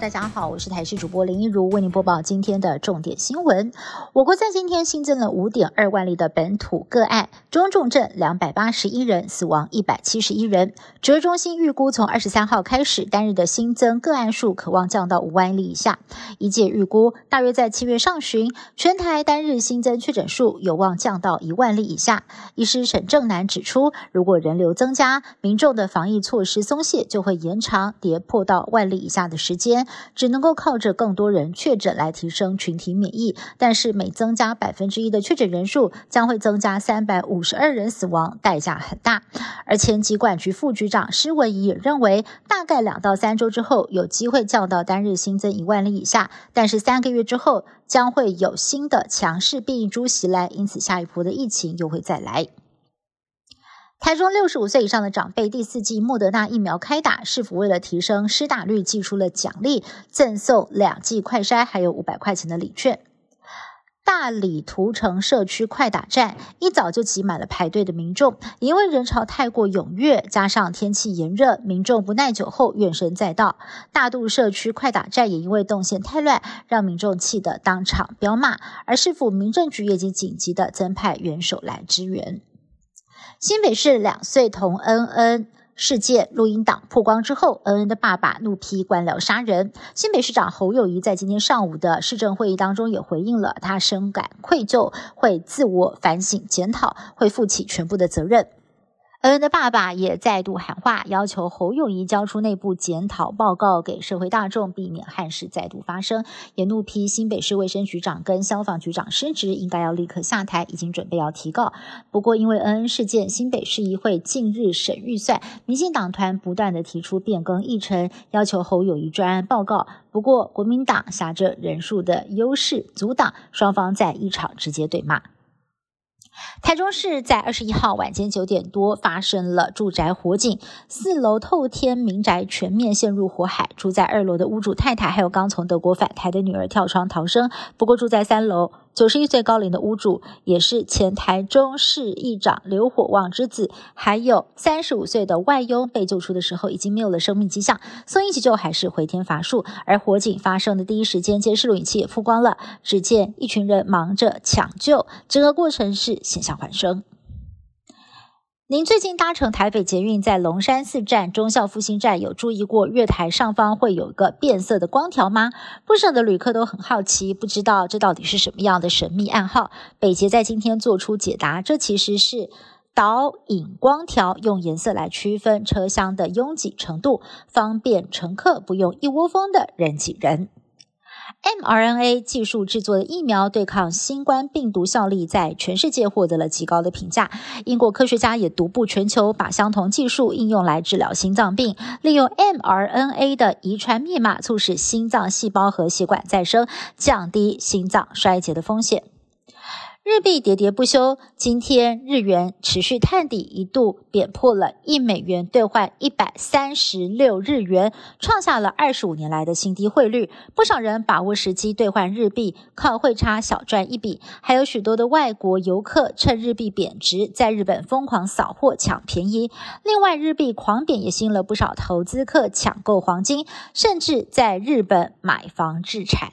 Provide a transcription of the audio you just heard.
大家好，我是台视主播林一如，为您播报今天的重点新闻。我国在今天新增了五点二万例的本土个案，中重症两百八十一人，死亡一百七十一人。指挥中心预估，从二十三号开始，单日的新增个案数可望降到五万例以下。一届预估，大约在七月上旬，全台单日新增确诊数有望降到一万例以下。医师沈正南指出，如果人流增加，民众的防疫措施松懈，就会延长跌破到万例以下的时间。只能够靠着更多人确诊来提升群体免疫，但是每增加百分之一的确诊人数，将会增加三百五十二人死亡，代价很大。而前疾管局副局长施文仪也认为，大概两到三周之后有机会降到单日新增一万例以下，但是三个月之后将会有新的强势变异株袭来，因此下一波的疫情又会再来。台中六十五岁以上的长辈第四剂莫德纳疫苗开打，是否为了提升施打率，寄出了奖励，赠送两剂快筛，还有五百块钱的礼券。大理涂城社区快打站一早就挤满了排队的民众，因为人潮太过踊跃，加上天气炎热，民众不耐久后怨声载道。大渡社区快打站也因为动线太乱，让民众气得当场飙骂，而市府民政局也紧急的增派援手来支援。新北市两岁童恩恩事件录音档曝光之后，恩恩的爸爸怒批官僚杀人。新北市长侯友谊在今天上午的市政会议当中也回应了，他深感愧疚，会自我反省检讨，会负起全部的责任。恩恩的爸爸也再度喊话，要求侯友谊交出内部检讨报告给社会大众，避免憾事再度发生。也怒批新北市卫生局长跟消防局长失职，应该要立刻下台，已经准备要提告。不过，因为恩恩事件，新北市议会近日审预算，民进党团不断的提出变更议程，要求侯友谊专案报告。不过，国民党挟着人数的优势阻挡，双方在一场直接对骂。台中市在二十一号晚间九点多发生了住宅火警，四楼透天民宅全面陷入火海。住在二楼的屋主太太，还有刚从德国返台的女儿跳窗逃生。不过住在三楼。九十一岁高龄的屋主，也是前台中市议长刘火旺之子，还有三十五岁的外佣被救出的时候，已经没有了生命迹象，送医急救还是回天乏术。而火警发生的第一时间，监视录影器也曝光了，只见一群人忙着抢救，整个过程是险象环生。您最近搭乘台北捷运，在龙山寺站、忠孝复兴站，有注意过月台上方会有一个变色的光条吗？不少的旅客都很好奇，不知道这到底是什么样的神秘暗号。北捷在今天做出解答，这其实是导引光条，用颜色来区分车厢的拥挤程度，方便乘客不用一窝蜂的人挤人。mRNA 技术制作的疫苗对抗新冠病毒效力在全世界获得了极高的评价。英国科学家也独步全球，把相同技术应用来治疗心脏病，利用 mRNA 的遗传密码，促使心脏细胞和血管再生，降低心脏衰竭的风险。日币喋喋不休，今天日元持续探底，一度贬破了一美元兑换一百三十六日元，创下了二十五年来的新低汇率。不少人把握时机兑换日币，靠汇差小赚一笔。还有许多的外国游客趁日币贬值，在日本疯狂扫货抢便宜。另外，日币狂贬也吸引了不少投资客抢购黄金，甚至在日本买房置产。